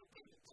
obedience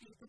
Jesus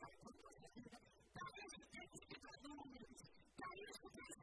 Thank you.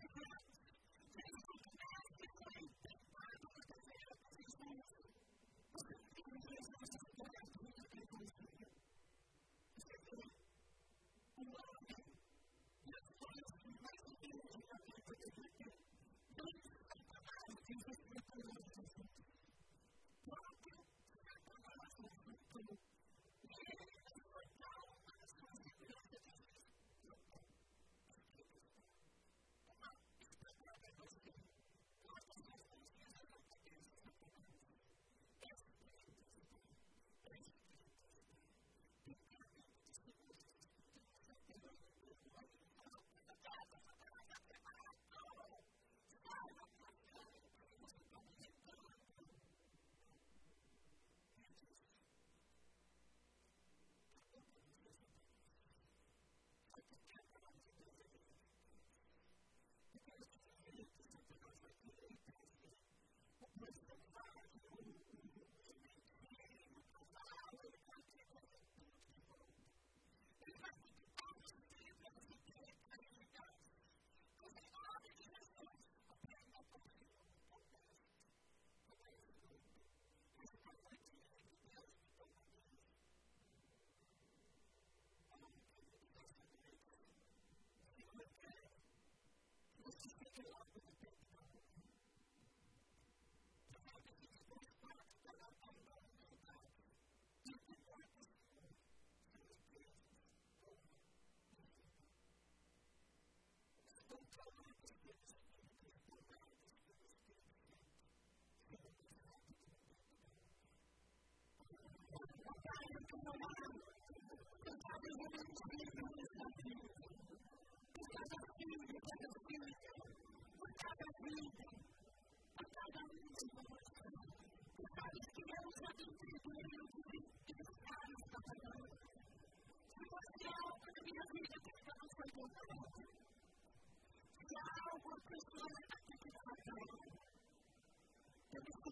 to